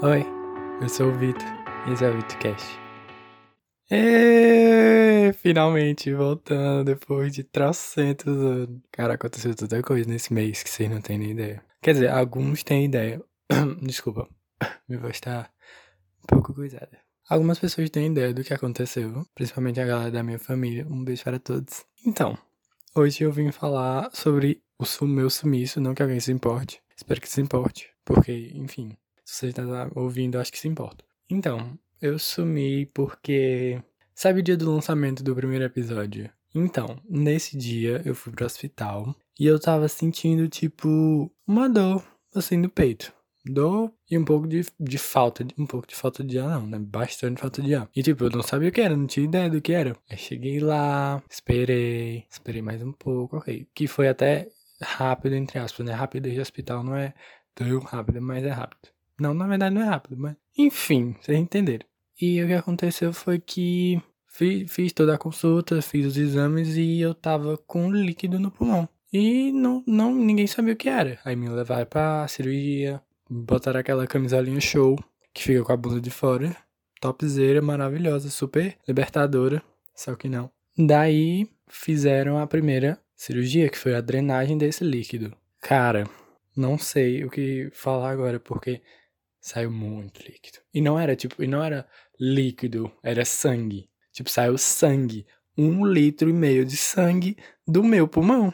Oi, eu sou o Vitor e esse é o VitorCast. E finalmente voltando depois de trocentos anos. Cara, aconteceu tanta coisa nesse mês que vocês não têm nem ideia. Quer dizer, alguns têm ideia. Desculpa, minha voz tá um pouco coisada. Algumas pessoas têm ideia do que aconteceu, principalmente a galera da minha família. Um beijo para todos. Então, hoje eu vim falar sobre o meu sumiço, não que alguém se importe. Espero que se importe, porque, enfim, se você está ouvindo, acho que se importa. Então, eu sumi porque. Sabe o dia do lançamento do primeiro episódio? Então, nesse dia eu fui pro hospital e eu tava sentindo, tipo, uma dor, assim, no peito. Dor e um pouco de, de falta, um pouco de falta de ar, não, né? Bastante falta de ar. E, tipo, eu não sabia o que era, não tinha ideia do que era. Aí cheguei lá, esperei, esperei mais um pouco, ok. Que foi até rápido, entre aspas, né? Rápido de hospital não é tão rápido, mas é rápido. Não, na verdade não é rápido, mas. Enfim, vocês entenderam. E o que aconteceu foi que fiz, fiz toda a consulta, fiz os exames e eu tava com líquido no pulmão. E não, não, ninguém sabia o que era. Aí me levaram pra cirurgia, botaram aquela camisolinha show, que fica com a bunda de fora. Topzera, maravilhosa, super libertadora. Só que não. Daí fizeram a primeira cirurgia, que foi a drenagem desse líquido. Cara, não sei o que falar agora, porque saiu muito líquido. E não era tipo, e não era líquido, era sangue. Tipo, saiu sangue. Um litro e meio de sangue do meu pulmão.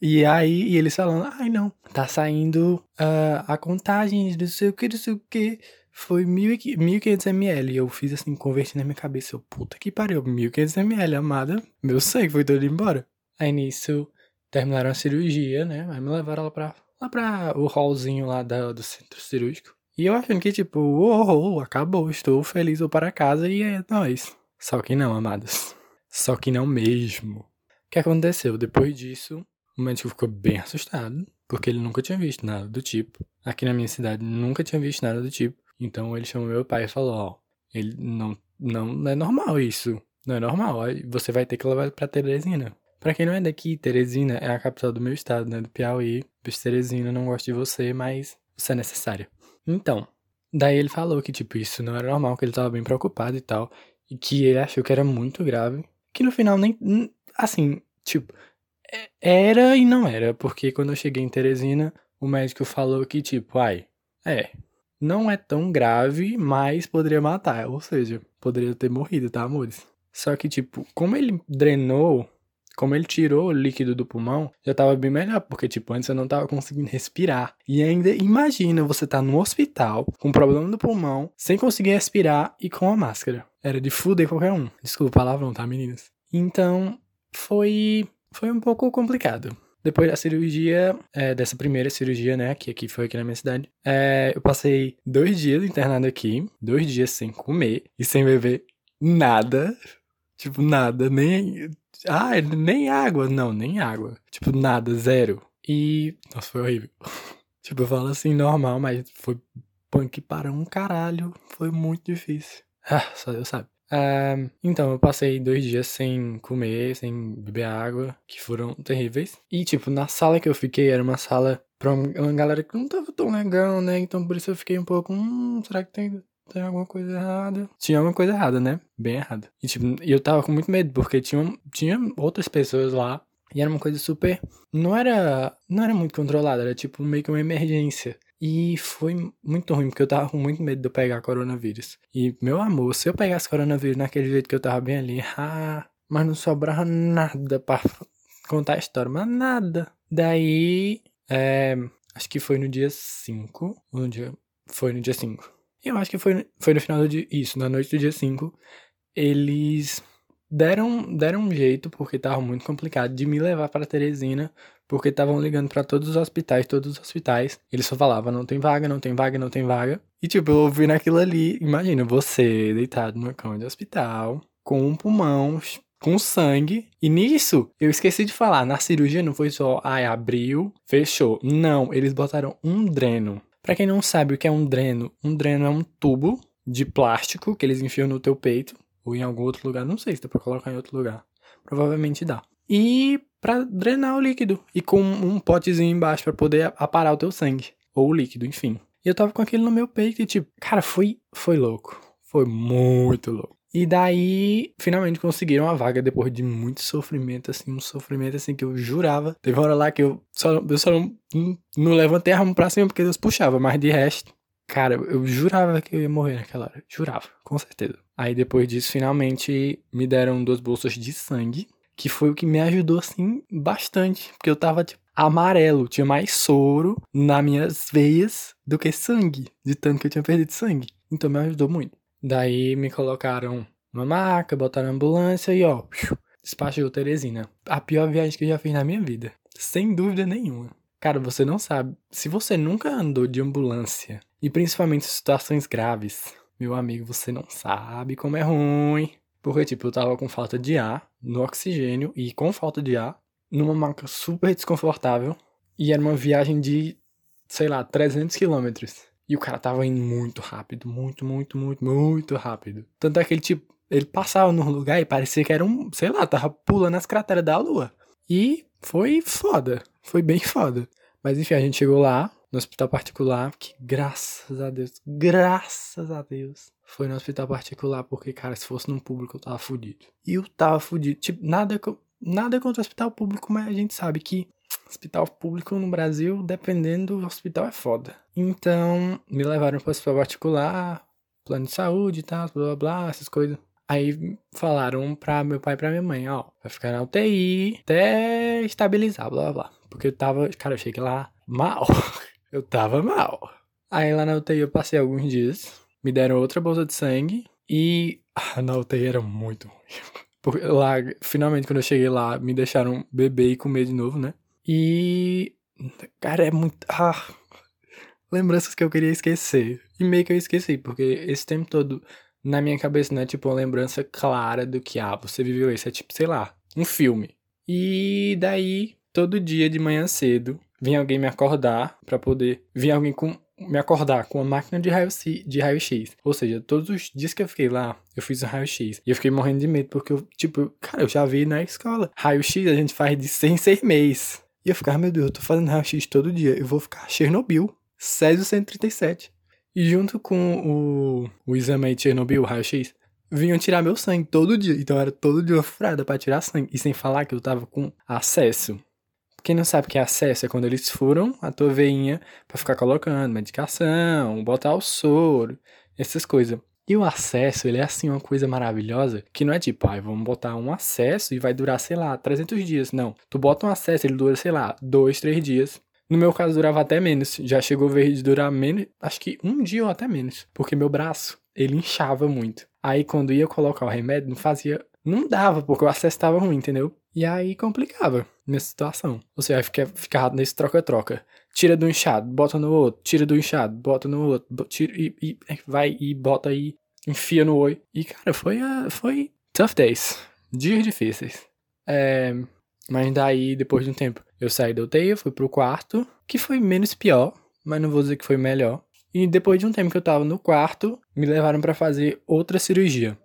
E aí, e eles falando, ai não, tá saindo uh, a contagem não sei o que, não sei o que. Foi 1.500 ml. Eu fiz assim, converti na minha cabeça. Eu, puta que pariu, 1.500 ml, amada. Meu sangue foi todo embora. Aí nisso, terminaram a cirurgia, né? Aí me levaram lá pra, lá pra o hallzinho lá da, do centro cirúrgico. E eu achando que, tipo, oh, acabou, estou feliz, vou para casa e é nóis. Só que não, amadas. Só que não mesmo. O que aconteceu? Depois disso, o médico ficou bem assustado, porque ele nunca tinha visto nada do tipo. Aqui na minha cidade, nunca tinha visto nada do tipo. Então ele chamou meu pai e falou: Ó, ele não, não, é normal isso. Não é normal. Você vai ter que levar pra Teresina. Pra quem não é daqui, Teresina é a capital do meu estado, né? Do Piauí. Bicho Teresina, não gosto de você, mas você é necessário. Então, daí ele falou que, tipo, isso não era normal, que ele tava bem preocupado e tal. E que ele achou que era muito grave. Que no final nem. Assim, tipo, é, era e não era. Porque quando eu cheguei em Teresina, o médico falou que, tipo, ai, é. Não é tão grave, mas poderia matar. Ou seja, poderia ter morrido, tá, amores? Só que, tipo, como ele drenou como ele tirou o líquido do pulmão, já tava bem melhor, porque, tipo, antes eu não tava conseguindo respirar. E ainda, imagina você tá no hospital, com problema no pulmão, sem conseguir respirar e com a máscara. Era de fuder qualquer um. Desculpa o palavrão, tá, meninas? Então, foi, foi um pouco complicado. Depois da cirurgia, é, dessa primeira cirurgia, né, que aqui foi aqui na minha cidade, é, eu passei dois dias internado aqui, dois dias sem comer e sem beber nada. Tipo, nada, nem ah, nem água. Não, nem água. Tipo, nada, zero. E. Nossa, foi horrível. tipo, eu falo assim, normal, mas foi punk para um caralho. Foi muito difícil. Ah, só Deus sabe. Uh, então, eu passei dois dias sem comer, sem beber água, que foram terríveis. E, tipo, na sala que eu fiquei, era uma sala pra uma galera que não tava tão legal, né? Então, por isso eu fiquei um pouco, hum, será que tem tem alguma coisa errada. Tinha alguma coisa errada, né? Bem errada. E tipo, eu tava com muito medo, porque tinha, tinha outras pessoas lá. E era uma coisa super. Não era. Não era muito controlada, era tipo meio que uma emergência. E foi muito ruim, porque eu tava com muito medo de eu pegar coronavírus. E, meu amor, se eu pegasse coronavírus naquele jeito que eu tava bem ali, ah, mas não sobrava nada pra contar a história, mas nada. Daí, é, acho que foi no dia 5. No dia, foi no dia 5. Eu acho que foi, foi no final dia. Isso, na noite do dia 5. Eles deram, deram um jeito, porque tava muito complicado, de me levar para Teresina, porque estavam ligando para todos os hospitais, todos os hospitais. Eles só falavam, não tem vaga, não tem vaga, não tem vaga. E tipo, eu ouvi naquilo ali, imagina, você deitado numa cama de hospital, com um pulmão, com sangue. E nisso, eu esqueci de falar, na cirurgia não foi só, ai, abriu, fechou. Não, eles botaram um dreno para quem não sabe o que é um dreno, um dreno é um tubo de plástico que eles enfiam no teu peito ou em algum outro lugar, não sei se dá para colocar em outro lugar. Provavelmente dá. E para drenar o líquido e com um potezinho embaixo para poder aparar o teu sangue ou o líquido, enfim. E eu tava com aquele no meu peito e, tipo, cara, foi, foi louco. Foi muito louco. E daí, finalmente conseguiram a vaga depois de muito sofrimento, assim, um sofrimento assim que eu jurava. Teve uma hora lá que eu só, eu só não, não, levantei a mão pra cima porque Deus puxava, mas de resto, cara, eu jurava que eu ia morrer naquela hora. Jurava, com certeza. Aí depois disso, finalmente me deram duas bolsas de sangue, que foi o que me ajudou, assim, bastante. Porque eu tava, tipo, amarelo, tinha mais soro nas minhas veias do que sangue, de tanto que eu tinha perdido sangue. Então me ajudou muito. Daí me colocaram numa maca, botaram ambulância e ó, despachou Teresina. A pior viagem que eu já fiz na minha vida. Sem dúvida nenhuma. Cara, você não sabe. Se você nunca andou de ambulância, e principalmente em situações graves, meu amigo, você não sabe como é ruim. Porque, tipo, eu tava com falta de ar no oxigênio e com falta de ar, numa maca super desconfortável. E era uma viagem de, sei lá, 300 quilômetros. E o cara tava indo muito rápido, muito, muito, muito, muito rápido. Tanto é que ele, tipo, ele passava num lugar e parecia que era um, sei lá, tava pulando as crateras da lua. E foi foda, foi bem foda. Mas enfim, a gente chegou lá, no hospital particular, que graças a Deus, graças a Deus, foi no hospital particular, porque, cara, se fosse num público eu tava fudido. E eu tava fudido. Tipo, nada, nada contra o hospital público, mas a gente sabe que Hospital público no Brasil, dependendo do hospital, é foda. Então, me levaram para o hospital particular, plano de saúde e tal, blá blá blá, essas coisas. Aí falaram pra meu pai e pra minha mãe, ó, vai ficar na UTI até estabilizar, blá blá blá. Porque eu tava, cara, eu cheguei lá mal. eu tava mal. Aí lá na UTI eu passei alguns dias, me deram outra bolsa de sangue e na UTI era muito ruim. Porque lá, finalmente, quando eu cheguei lá, me deixaram beber e comer de novo, né? E. Cara, é muito. Ah, lembranças que eu queria esquecer. E meio que eu esqueci, porque esse tempo todo na minha cabeça não é tipo uma lembrança clara do que, ah, você viveu isso. É tipo, sei lá, um filme. E daí, todo dia de manhã cedo, vinha alguém me acordar para poder. Vinha alguém com me acordar com uma máquina de raio-x. Raio Ou seja, todos os dias que eu fiquei lá, eu fiz um raio-x. E eu fiquei morrendo de medo, porque eu, tipo, cara, eu já vi na escola. Raio-x a gente faz de 100 em 6 meses. E eu ficava, meu Deus, eu tô fazendo raio-x todo dia, eu vou ficar Chernobyl, Césio 137. E junto com o, o exame de Chernobyl, raio-x, vinham tirar meu sangue todo dia. Então era todo dia uma furada pra tirar sangue. E sem falar que eu tava com acesso. Quem não sabe o que é acesso é quando eles furam a tua veinha pra ficar colocando medicação, botar o soro, essas coisas. E o acesso, ele é assim uma coisa maravilhosa, que não é tipo, ai, ah, vamos botar um acesso e vai durar, sei lá, 300 dias. Não, tu bota um acesso, ele dura, sei lá, 2, 3 dias. No meu caso durava até menos, já chegou a ver de durar menos, acho que um dia ou até menos, porque meu braço, ele inchava muito. Aí quando ia colocar o remédio, não fazia, não dava, porque o acesso estava ruim, entendeu? E aí complicava nessa situação. Ou seja, ficava nesse troca-troca. Tira do inchado, bota no outro, tira do inchado, bota no outro, tira e, e vai e bota aí, enfia no oi. E cara, foi, uh, foi tough days. Dias difíceis. É, mas daí, depois de um tempo, eu saí da UTI, fui pro quarto, que foi menos pior, mas não vou dizer que foi melhor. E depois de um tempo que eu tava no quarto, me levaram para fazer outra cirurgia.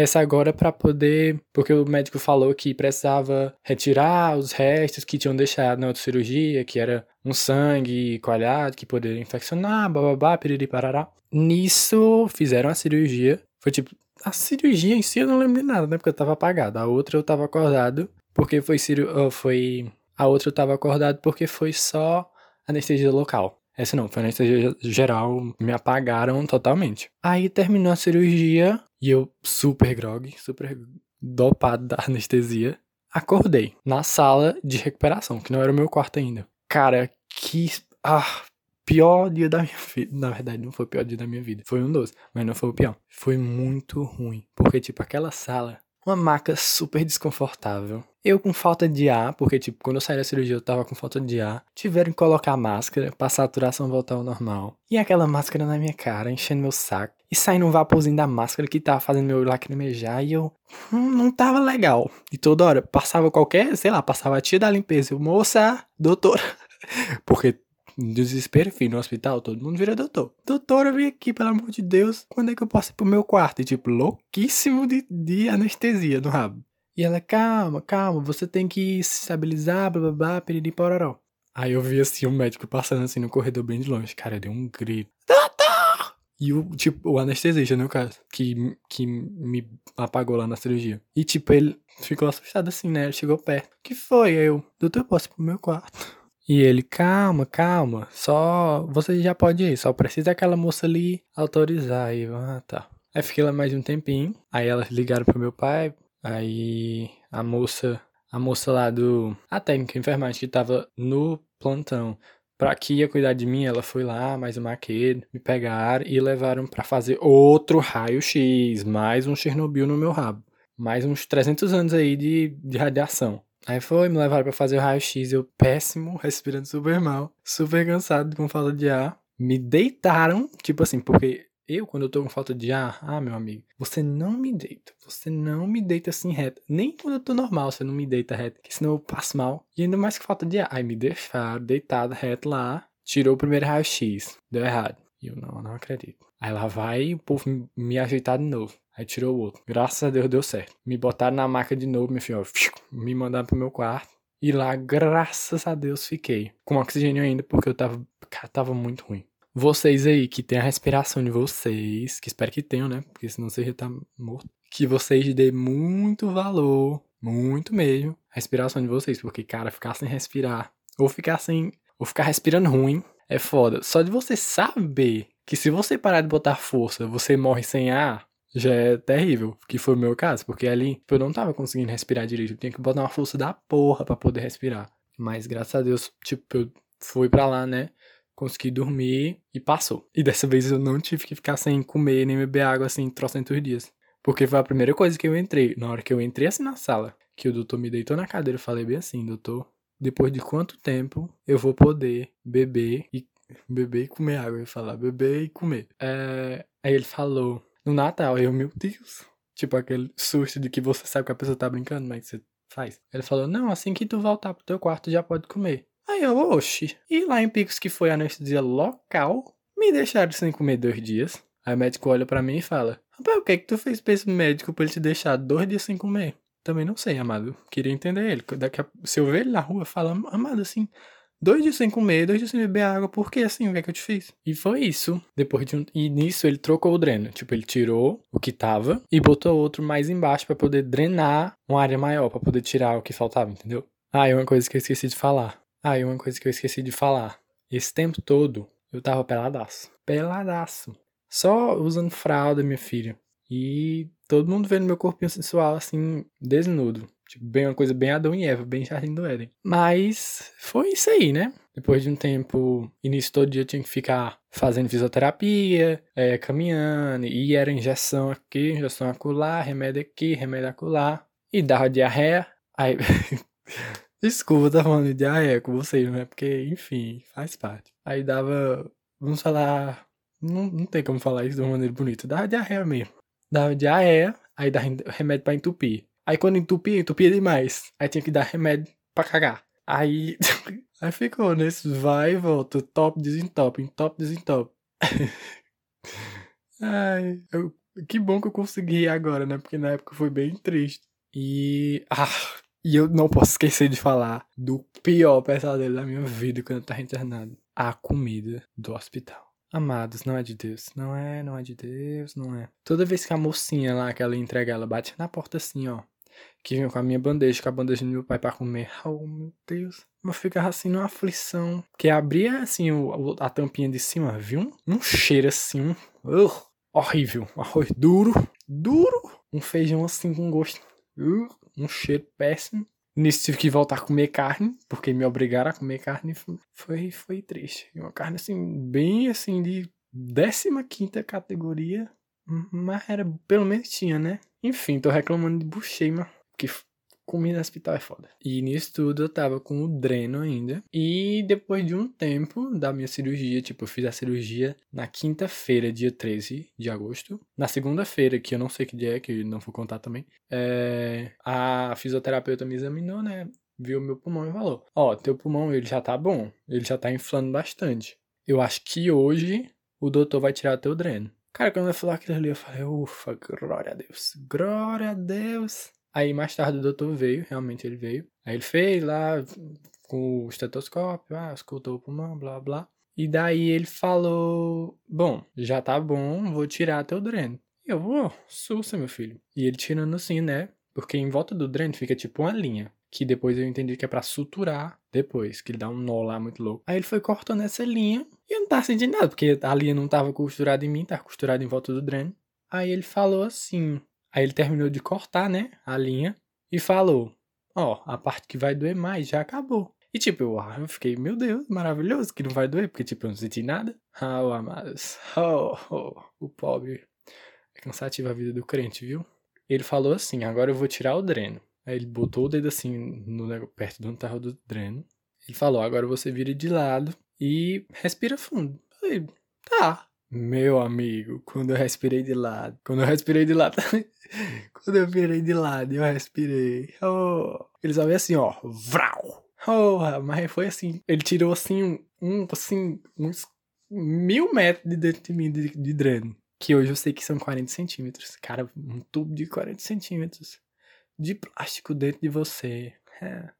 Essa agora para poder, porque o médico falou que precisava retirar os restos que tinham deixado na outra cirurgia, que era um sangue coalhado que poderia infeccionar, bababá, piriri parará. Nisso fizeram a cirurgia. Foi tipo, a cirurgia em si eu não lembro de nada, né? Porque eu tava apagado. A outra eu tava acordado, porque foi foi a outra eu tava acordado porque foi só anestesia local. Essa não, foi anestesia geral, me apagaram totalmente. Aí terminou a cirurgia e eu super grog, super dopado da anestesia. Acordei na sala de recuperação, que não era o meu quarto ainda. Cara, que. Ah, pior dia da minha vida. Na verdade, não foi o pior dia da minha vida. Foi um dos, mas não foi o pior. Foi muito ruim. Porque, tipo, aquela sala uma maca super desconfortável. Eu com falta de ar, porque, tipo, quando eu saí da cirurgia eu tava com falta de ar. Tiveram que colocar máscara pra saturação voltar ao normal. E aquela máscara na minha cara, enchendo meu saco. E saindo um vaporzinho da máscara que tava fazendo meu lacrimejar. E eu. Hum, não tava legal. E toda hora passava qualquer, sei lá, passava a tia da limpeza. Eu, moça, doutora. porque desespero, filho, no hospital, todo mundo vira doutor. Doutora, vem aqui, pelo amor de Deus, quando é que eu posso ir pro meu quarto? E, tipo, louquíssimo de, de anestesia no rabo. E ela, calma, calma, você tem que se estabilizar, blá blá blá, piriri pororó. Aí eu vi assim o médico passando assim no corredor bem de longe. Cara, eu dei um grito. Doutor! E o, tipo, o anestesista, no caso, que, que me apagou lá na cirurgia. E, tipo, ele ficou assustado assim, né? Ele chegou perto. Que foi? Eu, doutor, posso ir pro meu quarto? E ele, calma, calma, só você já pode ir, só precisa aquela moça ali autorizar. Aí, ah, tá. Aí fiquei lá mais um tempinho, aí elas ligaram pro meu pai, aí a moça, a moça lá do, a técnica enfermagem que tava no plantão, pra que ia cuidar de mim, ela foi lá, mais uma maqueiro, me pegaram e levaram para fazer outro raio-x, mais um Chernobyl no meu rabo. Mais uns 300 anos aí de, de radiação. Aí foi, me levaram pra fazer o raio-x, eu péssimo, respirando super mal, super cansado, com falta de ar. Me deitaram, tipo assim, porque eu, quando eu tô com falta de ar, ah, meu amigo, você não me deita. Você não me deita assim reto. Nem quando eu tô normal, você não me deita reto, que senão eu passo mal. E ainda mais que falta de ar. Aí me deixaram deitado reto lá, tirou o primeiro raio-x, deu errado. E eu não, não acredito. Aí lá vai o povo me ajeitar de novo. Aí tirou o outro. Graças a Deus deu certo. Me botaram na maca de novo, meu filho, me mandaram pro meu quarto. E lá, graças a Deus, fiquei. Com oxigênio ainda, porque eu tava. Cara, tava muito ruim. Vocês aí que tem a respiração de vocês, que espero que tenham, né? Porque senão você já tá morto. Que vocês dêem muito valor, muito mesmo, a respiração de vocês. Porque, cara, ficar sem respirar, ou ficar sem. Ou ficar respirando ruim, é foda. Só de você saber que se você parar de botar força, você morre sem ar, já é terrível, que foi o meu caso, porque ali eu não tava conseguindo respirar direito, eu tinha que botar uma força da porra para poder respirar. Mas graças a Deus, tipo, eu fui para lá, né? Consegui dormir e passou. E dessa vez eu não tive que ficar sem comer nem beber água assim trocentos dias. Porque foi a primeira coisa que eu entrei. Na hora que eu entrei assim na sala, que o doutor me deitou na cadeira, eu falei bem assim, doutor, depois de quanto tempo eu vou poder beber e beber e comer água? Eu ia falar, beber e comer. É... Aí ele falou, no Natal. Eu, meu Deus. Tipo aquele susto de que você sabe que a pessoa tá brincando, mas você faz. Ele falou: Não, assim que tu voltar pro teu quarto já pode comer. Aí eu, oxi. E lá em Picos, que foi anestesia local, me deixaram sem comer dois dias. Aí o médico olha para mim e fala: Rapaz, o que é que tu fez pra esse médico pra ele te deixar dois dias sem comer? Também não sei, amado. Queria entender ele. Daqui a... Se eu ver ele na rua, fala, amado, assim, Dois dias sem comer, dois dias sem beber água, porque assim, o que é que eu te fiz? E foi isso. Depois de um... E nisso ele trocou o dreno. Tipo, ele tirou o que tava e botou outro mais embaixo para poder drenar uma área maior, para poder tirar o que faltava, entendeu? Ah, e uma coisa que eu esqueci de falar. Ah, e uma coisa que eu esqueci de falar. Esse tempo todo eu tava peladaço. Peladaço. Só usando fralda, minha filha. E todo mundo vendo meu corpinho sensual, assim, desnudo. Tipo, bem uma coisa bem Adão e Eva, bem Jardim do Éden. Mas foi isso aí, né? Depois de um tempo, início todo dia eu tinha que ficar fazendo fisioterapia, é, caminhando, e era injeção aqui, injeção acolá, remédio aqui, remédio acolá, e dava diarreia. Aí. Desculpa, tá falando de diarreia com vocês, né? Porque, enfim, faz parte. Aí dava. Vamos falar. Não, não tem como falar isso de uma maneira bonita. Dava diarreia mesmo. Dava diarreia, aí dava remédio pra entupir. Aí quando entupia, entupia demais. Aí tinha que dar remédio pra cagar. Aí, aí ficou nesse vai e volta, top, desentope, top, desentope. Ai, eu, que bom que eu consegui agora, né? Porque na época foi bem triste. E. Ah, e eu não posso esquecer de falar do pior pesadelo da minha vida quando eu tava internado: a comida do hospital. Amados, não é de Deus. Não é, não é de Deus, não é. Toda vez que a mocinha lá, que ela entrega, ela bate na porta assim, ó que vinha com a minha bandeja, com a bandeja do meu pai para comer. Oh, meu Deus. Eu ficava assim numa aflição. Que abria assim o, a tampinha de cima, viu? Um cheiro assim, um, uh, horrível. Um arroz duro, duro. Um feijão assim com gosto. Uh, um cheiro péssimo. Nisso tive que voltar a comer carne, porque me obrigaram a comer carne. Foi, foi triste. Uma carne assim, bem assim, de 15 categoria. Mas era, pelo menos tinha, né? Enfim, tô reclamando de bucheima, que comida no hospital é foda. E nisso tudo eu tava com o dreno ainda. E depois de um tempo da minha cirurgia, tipo, eu fiz a cirurgia na quinta-feira, dia 13 de agosto. Na segunda-feira, que eu não sei que dia é, que não vou contar também, é... a fisioterapeuta me examinou, né? Viu meu pulmão e falou: Ó, oh, teu pulmão ele já tá bom, ele já tá inflando bastante. Eu acho que hoje o doutor vai tirar teu dreno. Cara, quando eu falou aquilo ali, eu falei, ufa, glória a Deus, glória a Deus. Aí mais tarde o doutor veio, realmente ele veio. Aí ele fez lá, com o estetoscópio, ah, escutou o pulmão, blá blá. E daí ele falou: Bom, já tá bom, vou tirar teu dreno. E eu vou, sussa, meu filho. E ele tirando assim, né? Porque em volta do dreno fica tipo uma linha. Que depois eu entendi que é pra suturar depois, que ele dá um nó lá muito louco. Aí ele foi cortando essa linha e eu não tava sentindo nada, porque a linha não tava costurada em mim, tava costurada em volta do dreno. Aí ele falou assim. Aí ele terminou de cortar, né? A linha. E falou: Ó, oh, a parte que vai doer mais já acabou. E tipo, eu, eu fiquei, meu Deus, maravilhoso, que não vai doer, porque tipo, eu não senti nada. Ah, oh, amados. Oh, oh, o pobre. É cansativa a vida do crente, viu? Ele falou assim, agora eu vou tirar o dreno. Aí ele botou o dedo assim, no, perto do tava do dreno. Ele falou, agora você vira de lado e respira fundo. Eu falei, tá. Meu amigo, quando eu respirei de lado, quando eu respirei de lado, quando eu virei de lado, eu respirei. Oh. Ele só assim, ó, vrau. Oh, mas foi assim. Ele tirou assim, um, assim, uns mil metros de dentro de mim de, de dreno. Que hoje eu sei que são 40 centímetros. Cara, um tubo de 40 centímetros de plástico dentro de você. É.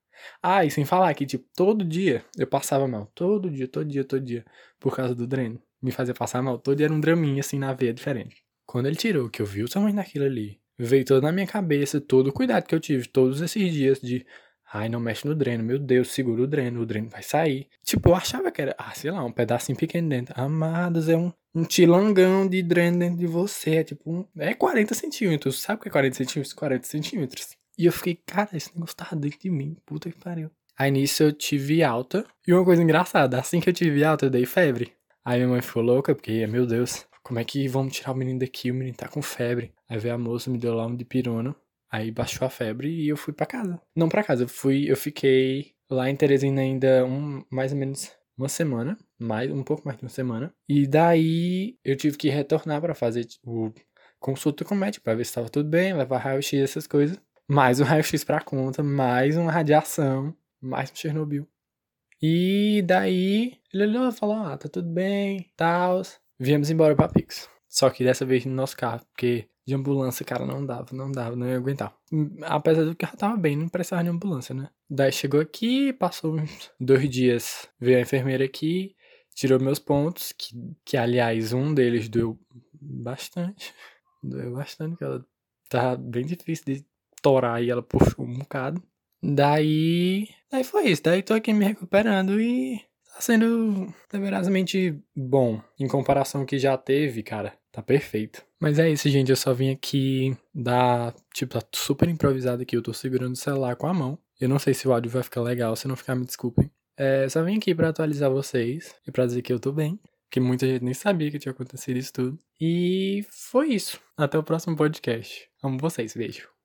Ah, e sem falar que, tipo, todo dia eu passava mal. Todo dia, todo dia, todo dia. Por causa do dreno. Me fazia passar mal. Todo dia era um draminha, assim, na veia diferente. Quando ele tirou, que eu vi o tamanho daquilo ali, veio todo na minha cabeça, todo o cuidado que eu tive todos esses dias de Ai, não mexe no dreno, meu Deus, segura o dreno, o dreno vai sair. Tipo, eu achava que era, ah, sei lá, um pedacinho pequeno dentro. Amados, é um, um tilangão de dreno dentro de você. É tipo, um, é 40 centímetros. Sabe o que é 40 centímetros? 40 centímetros. E eu fiquei, cara, esse negócio tava dentro de mim. Puta que pariu. Aí nisso eu tive alta. E uma coisa engraçada, assim que eu tive alta, eu dei febre. Aí minha mãe ficou louca, porque, meu Deus, como é que vamos tirar o menino daqui? O menino tá com febre. Aí veio a moça, me deu lá um de pirona. Aí baixou a febre e eu fui para casa. Não para casa, eu fui, eu fiquei lá em Teresina ainda um, mais ou menos uma semana, mais um pouco mais de uma semana. E daí eu tive que retornar para fazer o consulta com o médico para ver se estava tudo bem, levar raio-x essas coisas. Mais um raio-x para conta, mais uma radiação, mais um Chernobyl. E daí ele olhou e falou: "Ah, tá tudo bem", tal. Viemos embora para Pix. Só que dessa vez no nosso carro, porque de ambulância, cara, não dava, não dava, não ia aguentar. Apesar do que já tava bem, não precisava de ambulância, né? Daí chegou aqui, passou uns dois dias, veio a enfermeira aqui, tirou meus pontos, que, que aliás, um deles doeu bastante. Doeu bastante, porque ela tava bem difícil de torar e ela puxou um bocado. Daí. Daí foi isso. Daí tô aqui me recuperando e tá sendo deverasmente bom. Em comparação que já teve, cara. Tá perfeito. Mas é isso, gente. Eu só vim aqui dar. Tipo, tá super improvisado aqui. Eu tô segurando o celular com a mão. Eu não sei se o áudio vai ficar legal. Se não ficar, me desculpem. É, só vim aqui para atualizar vocês e pra dizer que eu tô bem. Que muita gente nem sabia que tinha acontecido isso tudo. E foi isso. Até o próximo podcast. Amo vocês. Beijo.